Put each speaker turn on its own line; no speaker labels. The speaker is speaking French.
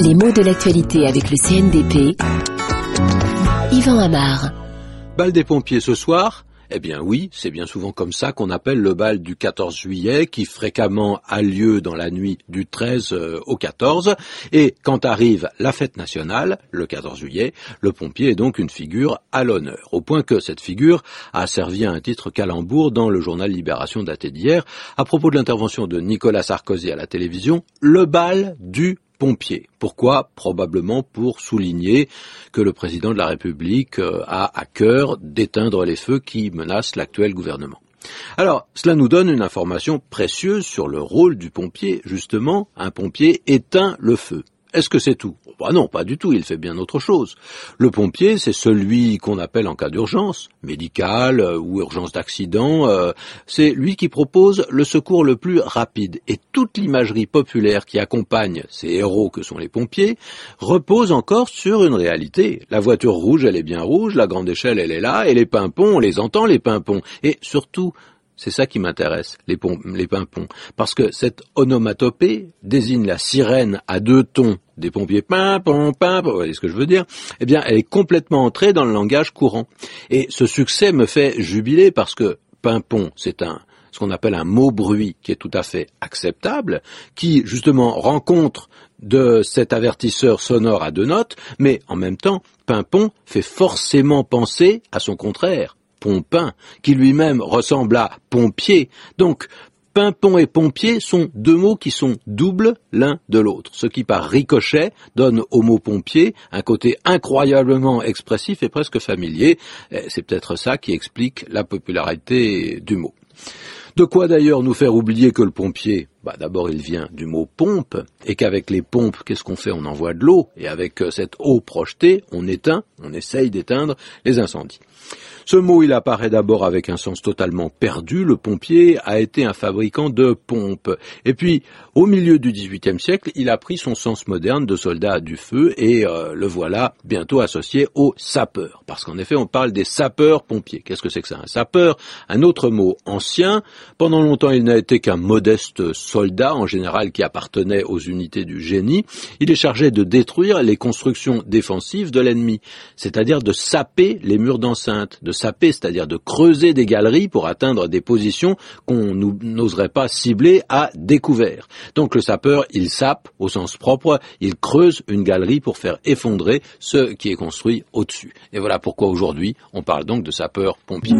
Les mots de l'actualité avec le CNDP. Yvan Amar.
Bal des pompiers ce soir eh bien oui, c'est bien souvent comme ça qu'on appelle le bal du 14 juillet, qui fréquemment a lieu dans la nuit du 13 euh, au 14. Et quand arrive la fête nationale, le 14 juillet, le pompier est donc une figure à l'honneur. Au point que cette figure a servi à un titre calembour dans le journal Libération daté d'hier, à propos de l'intervention de Nicolas Sarkozy à la télévision, le bal du pompiers. Pourquoi Probablement pour souligner que le président de la République euh, a à cœur d'éteindre les feux qui menacent l'actuel gouvernement. Alors, cela nous donne une information précieuse sur le rôle du pompier. Justement, un pompier éteint le feu. Est-ce que c'est tout? Bah Non, pas du tout, il fait bien autre chose. Le pompier, c'est celui qu'on appelle en cas d'urgence, médicale euh, ou urgence d'accident, euh, c'est lui qui propose le secours le plus rapide. Et toute l'imagerie populaire qui accompagne ces héros que sont les pompiers repose encore sur une réalité. La voiture rouge, elle est bien rouge, la grande échelle, elle est là, et les pimpons, on les entend, les pimpons. Et surtout, c'est ça qui m'intéresse, les, les pimpons. Parce que cette onomatopée désigne la sirène à deux tons des pompiers pimpon, pimpon, vous voyez ce que je veux dire Eh bien, elle est complètement entrée dans le langage courant. Et ce succès me fait jubiler parce que pimpon, c'est un ce qu'on appelle un mot bruit qui est tout à fait acceptable, qui justement rencontre de cet avertisseur sonore à deux notes, mais en même temps, pimpon fait forcément penser à son contraire, Pompin, qui lui-même ressemble à pompier. Donc, pimpon et pompier sont deux mots qui sont doubles l'un de l'autre, ce qui par ricochet donne au mot pompier un côté incroyablement expressif et presque familier. C'est peut-être ça qui explique la popularité du mot. De quoi d'ailleurs nous faire oublier que le pompier, bah d'abord il vient du mot pompe, et qu'avec les pompes, qu'est-ce qu'on fait? On envoie de l'eau, et avec cette eau projetée, on éteint, on essaye d'éteindre les incendies. Ce mot, il apparaît d'abord avec un sens totalement perdu. Le pompier a été un fabricant de pompes. Et puis, au milieu du XVIIIe siècle, il a pris son sens moderne de soldat du feu et euh, le voilà bientôt associé aux sapeurs. Parce qu'en effet, on parle des sapeurs-pompiers. Qu'est-ce que c'est que ça? Un sapeur, un autre mot ancien. Pendant longtemps, il n'a été qu'un modeste soldat, en général, qui appartenait aux unités du génie. Il est chargé de détruire les constructions défensives de l'ennemi, c'est-à-dire de saper les murs d'enceinte, de saper, c'est-à-dire de creuser des galeries pour atteindre des positions qu'on n'oserait pas cibler à découvert. Donc le sapeur, il sape au sens propre, il creuse une galerie pour faire effondrer ce qui est construit au-dessus. Et voilà pourquoi aujourd'hui on parle donc de sapeur-pompier.